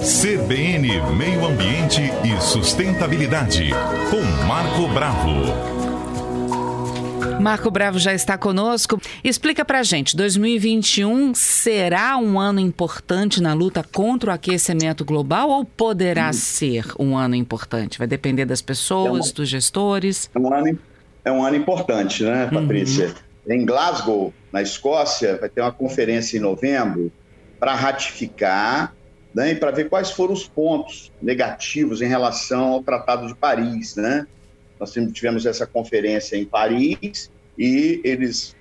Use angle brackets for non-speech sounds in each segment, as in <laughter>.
CBN Meio Ambiente e Sustentabilidade, com Marco Bravo. Marco Bravo já está conosco. Explica pra gente, 2021 será um ano importante na luta contra o aquecimento global ou poderá hum. ser um ano importante? Vai depender das pessoas, é um, dos gestores? É um, ano, é um ano importante, né, uhum. Patrícia? Uhum. Em Glasgow, na Escócia, vai ter uma conferência em novembro para ratificar né, para ver quais foram os pontos negativos em relação ao Tratado de Paris, né? Nós tivemos essa conferência em Paris e eles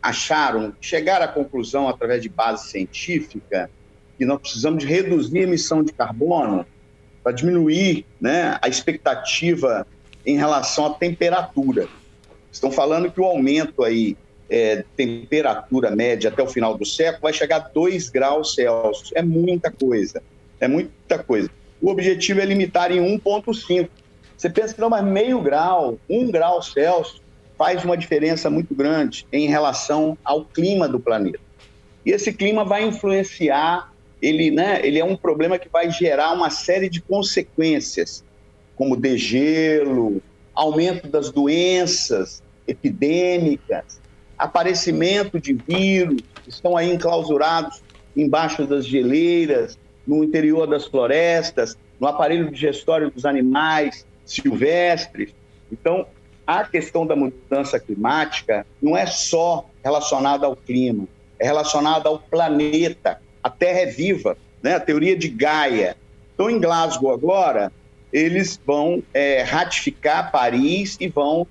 acharam, chegaram à conclusão, através de base científica, que nós precisamos reduzir a emissão de carbono para diminuir né, a expectativa em relação à temperatura. Estão falando que o aumento aí é, temperatura média até o final do século vai chegar a 2 graus Celsius. É muita coisa. É muita coisa. O objetivo é limitar em 1,5. Você pensa que não, mas meio grau, um grau Celsius, faz uma diferença muito grande em relação ao clima do planeta. E esse clima vai influenciar, ele, né, ele é um problema que vai gerar uma série de consequências, como degelo, aumento das doenças epidêmicas, aparecimento de vírus, estão aí enclausurados embaixo das geleiras, no interior das florestas, no aparelho digestório dos animais, silvestres. Então, a questão da mudança climática não é só relacionada ao clima, é relacionada ao planeta. A Terra é viva, né? a teoria de Gaia. Então, em Glasgow agora, eles vão é, ratificar Paris e vão,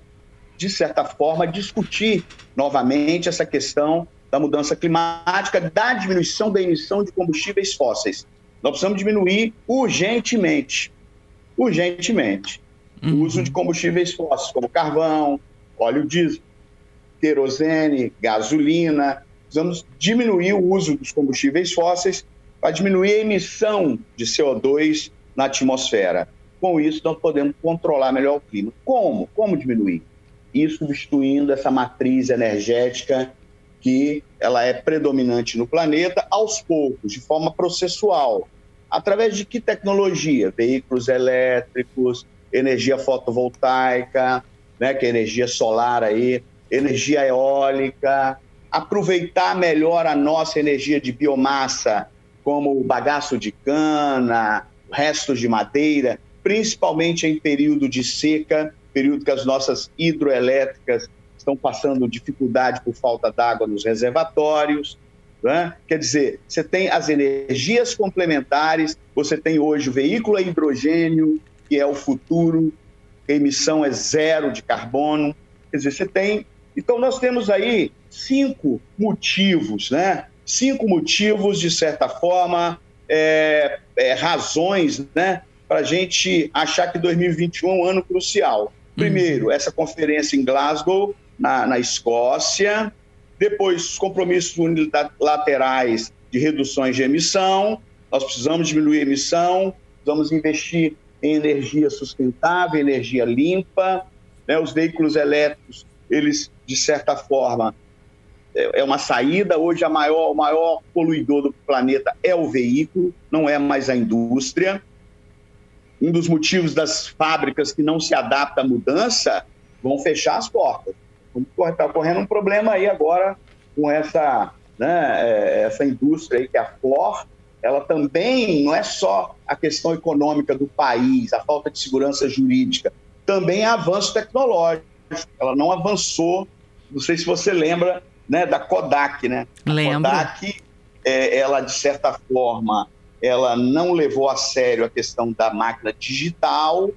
de certa forma, discutir novamente essa questão da mudança climática, da diminuição da emissão de combustíveis fósseis. Nós precisamos diminuir urgentemente, urgentemente uhum. o uso de combustíveis fósseis, como carvão, óleo diesel, querosene, gasolina. Precisamos diminuir o uso dos combustíveis fósseis para diminuir a emissão de CO2 na atmosfera. Com isso, nós podemos controlar melhor o clima. Como? Como diminuir? E substituindo essa matriz energética que ela é predominante no planeta aos poucos, de forma processual. Através de que tecnologia? Veículos elétricos, energia fotovoltaica, né, que é energia solar aí, energia eólica, aproveitar melhor a nossa energia de biomassa, como o bagaço de cana, restos de madeira, principalmente em período de seca, período que as nossas hidroelétricas estão passando dificuldade por falta d'água nos reservatórios. Né? Quer dizer, você tem as energias complementares, você tem hoje o veículo a hidrogênio, que é o futuro, a emissão é zero de carbono. Quer dizer, você tem. Então, nós temos aí cinco motivos, né? Cinco motivos, de certa forma, é, é, razões, né? Para a gente achar que 2021 é um ano crucial. Primeiro, uhum. essa conferência em Glasgow, na, na Escócia. Depois, os compromissos unilaterais de reduções de emissão. Nós precisamos diminuir a emissão, precisamos investir em energia sustentável, energia limpa. Né? Os veículos elétricos, eles, de certa forma, é, é uma saída. Hoje, a maior, o maior poluidor do planeta é o veículo, não é mais a indústria. Um dos motivos das fábricas que não se adaptam à mudança vão fechar as portas. Está correndo um problema aí agora com essa, né, é, essa indústria aí que é a Ford, ela também não é só a questão econômica do país, a falta de segurança jurídica, também é avanço tecnológico. Ela não avançou, não sei se você lembra, né, da Kodak, né? Lembro. A Kodak, é, ela de certa forma, ela não levou a sério a questão da máquina digital,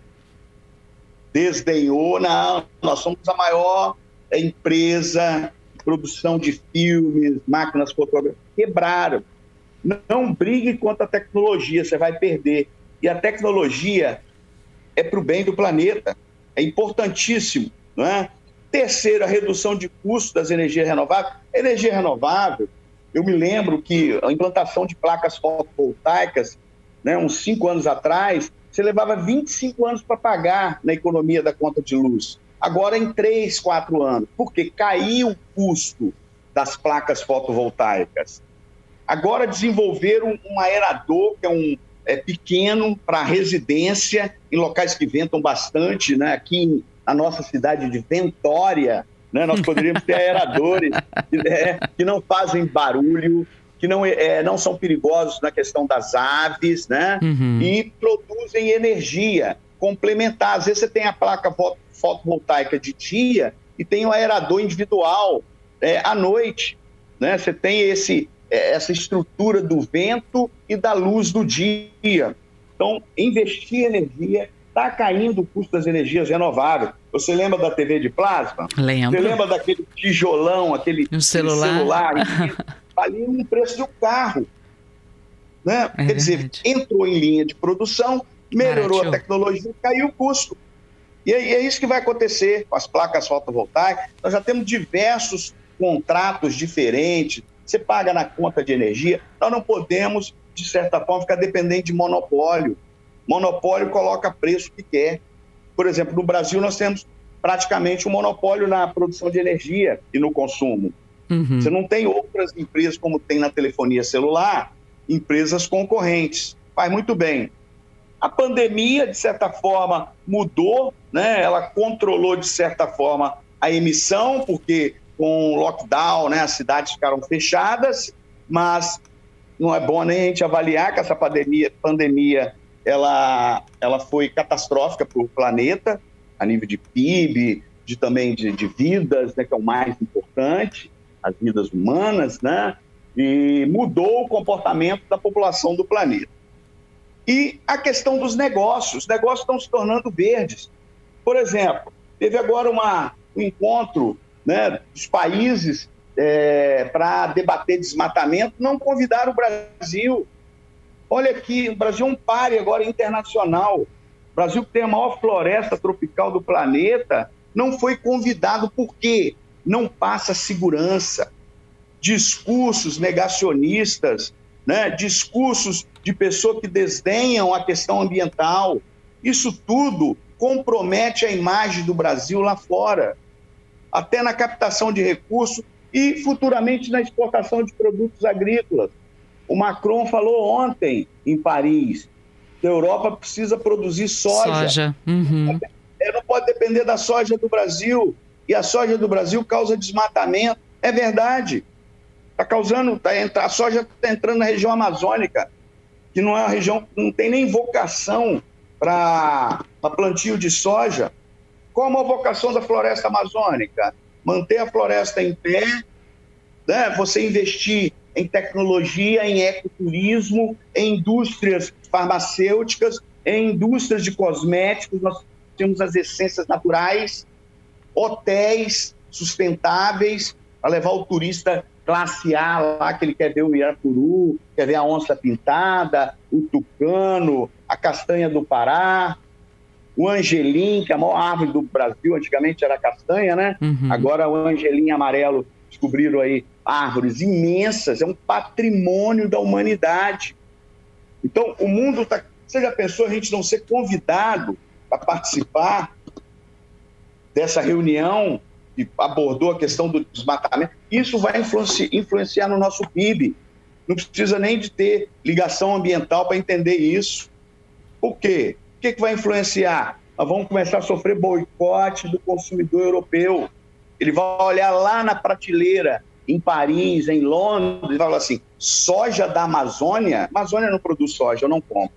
desdenhou, não, nós somos a maior empresa de produção de filmes, máquinas fotográficas, quebraram não brigue contra a tecnologia, você vai perder. E a tecnologia é para o bem do planeta, é importantíssimo. Não é? Terceiro, a redução de custos das energias renováveis. energia renovável, eu me lembro que a implantação de placas fotovoltaicas, né, uns cinco anos atrás, você levava 25 anos para pagar na economia da conta de luz. Agora, em três, quatro anos. Porque caiu o custo das placas fotovoltaicas. Agora desenvolveram um aerador, que é um, é pequeno para residência, em locais que ventam bastante, né? Aqui na nossa cidade de Ventória, né? Nós poderíamos ter aeradores é, que não fazem barulho, que não, é, não são perigosos na questão das aves, né? Uhum. E produzem energia complementar. Às vezes você tem a placa fotovoltaica de dia e tem o aerador individual é, à noite. Né? Você tem esse, é, essa estrutura do vento e da luz do dia. Então, investir energia está caindo o custo das energias renováveis. Você lembra da TV de plasma? Lembro. Você lembra daquele tijolão, aquele, um celular? celular <laughs> ali um preço de um carro. Né? É Quer dizer, entrou em linha de produção, melhorou a tecnologia, caiu o custo. E é, é isso que vai acontecer com as placas fotovoltaicas. Nós já temos diversos contratos diferentes, você paga na conta de energia. Nós não podemos, de certa forma, ficar dependente de monopólio. Monopólio coloca preço que quer. Por exemplo, no Brasil nós temos praticamente um monopólio na produção de energia e no consumo. Uhum. Você não tem outras empresas como tem na telefonia celular, empresas concorrentes. Faz muito bem. A pandemia, de certa forma, mudou, né? ela controlou, de certa forma, a emissão, porque com o lockdown, né, as cidades ficaram fechadas, mas não é bom nem a gente avaliar que essa pandemia, pandemia ela, ela foi catastrófica para o planeta, a nível de PIB, de também de, de vidas, né, que é o mais importante, as vidas humanas, né, e mudou o comportamento da população do planeta. E a questão dos negócios. Os negócios estão se tornando verdes. Por exemplo, teve agora uma, um encontro né, dos países é, para debater desmatamento, não convidaram o Brasil. Olha aqui, o Brasil é um pare agora internacional. O Brasil, que tem a maior floresta tropical do planeta, não foi convidado por quê? Não passa segurança. Discursos negacionistas, né? discursos de pessoas que desdenham a questão ambiental. Isso tudo compromete a imagem do Brasil lá fora, até na captação de recursos e futuramente na exportação de produtos agrícolas. O Macron falou ontem em Paris que a Europa precisa produzir soja. Soja. Uhum. É, não pode depender da soja do Brasil. E a soja do Brasil causa desmatamento. É verdade. Está causando, tá, a soja está entrando na região amazônica, que não é uma região, não tem nem vocação para plantio de soja. Qual a vocação da floresta amazônica? Manter a floresta em pé, né? você investir em tecnologia, em ecoturismo, em indústrias farmacêuticas, em indústrias de cosméticos, nós temos as essências naturais, hotéis sustentáveis, para levar o turista classe A lá, que ele quer ver o Irapuru, quer ver a onça pintada, o tucano, a castanha do Pará, o angelim, que é a maior árvore do Brasil, antigamente era castanha, né? Uhum. Agora o angelim amarelo, descobriram aí árvores imensas, é um patrimônio da humanidade. Então, o mundo está... Você já pensou a gente não ser convidado para participar dessa reunião que abordou a questão do desmatamento, isso vai influenciar, no nosso PIB. Não precisa nem de ter ligação ambiental para entender isso. Por quê? O que, que vai influenciar? Nós vamos começar a sofrer boicote do consumidor europeu. Ele vai olhar lá na prateleira, em Paris, em Londres, falar assim: soja da Amazônia? Amazônia não produz soja, eu não compro.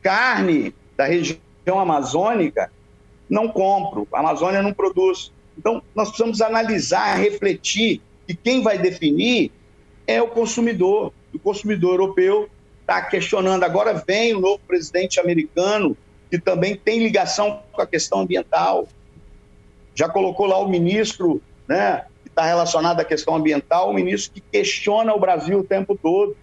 Carne da região amazônica? Não compro. A Amazônia não produz. Então, nós precisamos analisar, refletir, e quem vai definir é o consumidor. O consumidor europeu está questionando. Agora vem o novo presidente americano, que também tem ligação com a questão ambiental. Já colocou lá o ministro, né, está relacionado à questão ambiental, o ministro que questiona o Brasil o tempo todo.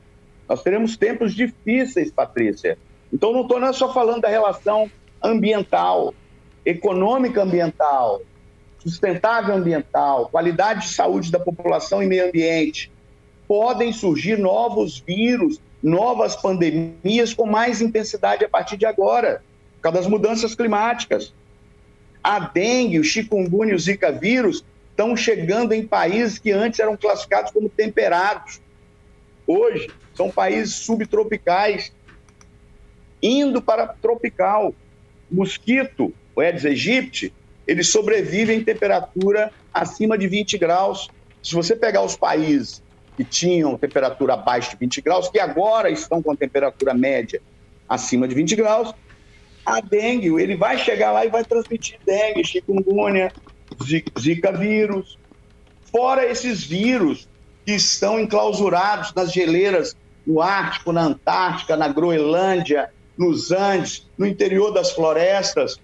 Nós teremos tempos difíceis, Patrícia. Então, não estou só falando da relação ambiental, econômica ambiental, sustentável ambiental, qualidade de saúde da população e meio ambiente, podem surgir novos vírus, novas pandemias com mais intensidade a partir de agora, por causa das mudanças climáticas. A dengue, o chikungunya e o zika vírus estão chegando em países que antes eram classificados como temperados. Hoje, são países subtropicais. indo para tropical. Mosquito, o Aedes aegypti, ele sobrevive em temperatura acima de 20 graus. Se você pegar os países que tinham temperatura abaixo de 20 graus, que agora estão com temperatura média acima de 20 graus, a dengue, ele vai chegar lá e vai transmitir dengue, chikungunya, zika vírus, fora esses vírus que estão enclausurados nas geleiras no Ártico, na Antártica, na Groenlândia, nos Andes, no interior das florestas,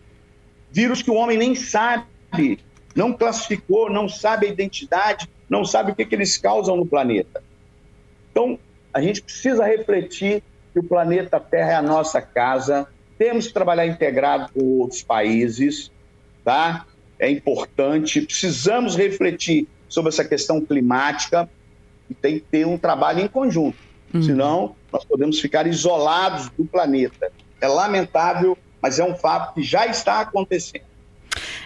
vírus que o homem nem sabe, não classificou, não sabe a identidade, não sabe o que, que eles causam no planeta. Então, a gente precisa refletir que o planeta Terra é a nossa casa, temos que trabalhar integrado com outros países, tá? É importante, precisamos refletir sobre essa questão climática e tem que ter um trabalho em conjunto. Uhum. Senão, nós podemos ficar isolados do planeta. É lamentável, mas é um fato que já está acontecendo.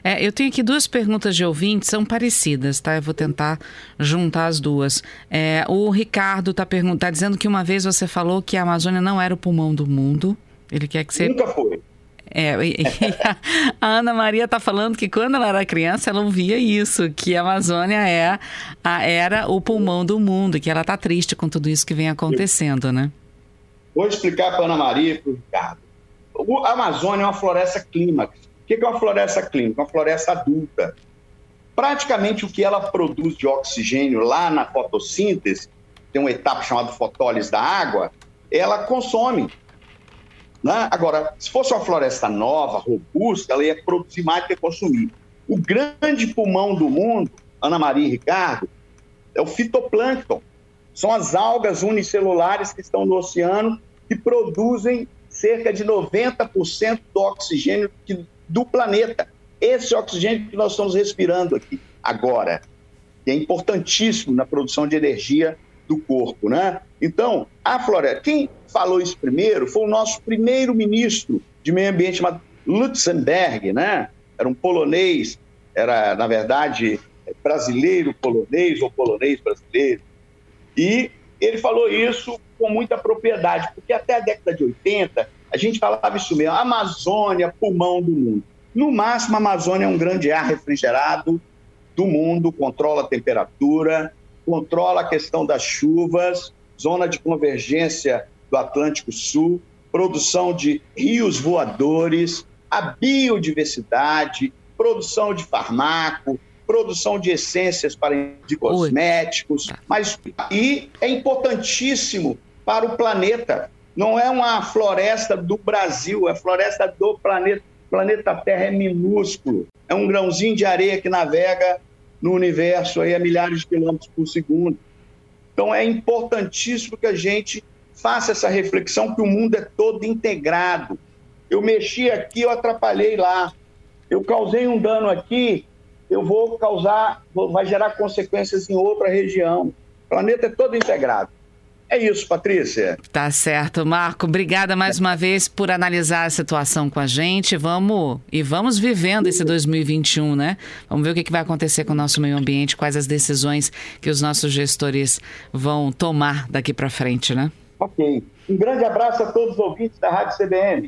É, eu tenho aqui duas perguntas de ouvintes, são parecidas, tá? Eu vou tentar juntar as duas. É, o Ricardo está tá dizendo que uma vez você falou que a Amazônia não era o pulmão do mundo. Ele quer que você. Nunca foi. É, <laughs> a Ana Maria está falando que quando ela era criança ela ouvia isso, que a Amazônia é a, era o pulmão do mundo, que ela está triste com tudo isso que vem acontecendo, né? Vou explicar para Ana Maria e para o Ricardo. A Amazônia é uma floresta clímax. O que é uma floresta clímax? Uma floresta adulta. Praticamente o que ela produz de oxigênio lá na fotossíntese, tem uma etapa chamada fotólise da água, ela consome né? Agora, se fosse uma floresta nova, robusta, ela ia produzir mais do que consumir. O grande pulmão do mundo, Ana Maria e Ricardo, é o fitoplâncton. São as algas unicelulares que estão no oceano que produzem cerca de 90% do oxigênio do planeta. Esse oxigênio que nós estamos respirando aqui agora, que é importantíssimo na produção de energia do corpo, né? Então, a floresta, quem falou isso primeiro foi o nosso primeiro ministro de meio ambiente, Lutzenberg, né? Era um polonês, era, na verdade, brasileiro polonês ou polonês brasileiro. E ele falou isso com muita propriedade, porque até a década de 80 a gente falava isso mesmo, Amazônia, pulmão do mundo. No máximo, a Amazônia é um grande ar refrigerado do mundo, controla a temperatura, controla a questão das chuvas, zona de convergência do Atlântico Sul, produção de rios voadores, a biodiversidade, produção de farmaco, produção de essências para de cosméticos, mas e é importantíssimo para o planeta. Não é uma floresta do Brasil, é floresta do planeta. O planeta Terra é minúsculo, é um grãozinho de areia que navega no universo aí a milhares de quilômetros por segundo. Então é importantíssimo que a gente faça essa reflexão que o mundo é todo integrado. Eu mexi aqui, eu atrapalhei lá. Eu causei um dano aqui, eu vou causar, vai gerar consequências em outra região. O planeta é todo integrado. É isso, Patrícia. Tá certo, Marco. Obrigada mais uma vez por analisar a situação com a gente. Vamos e vamos vivendo esse 2021, né? Vamos ver o que vai acontecer com o nosso meio ambiente, quais as decisões que os nossos gestores vão tomar daqui para frente, né? Ok. Um grande abraço a todos os ouvintes da Rádio CBN.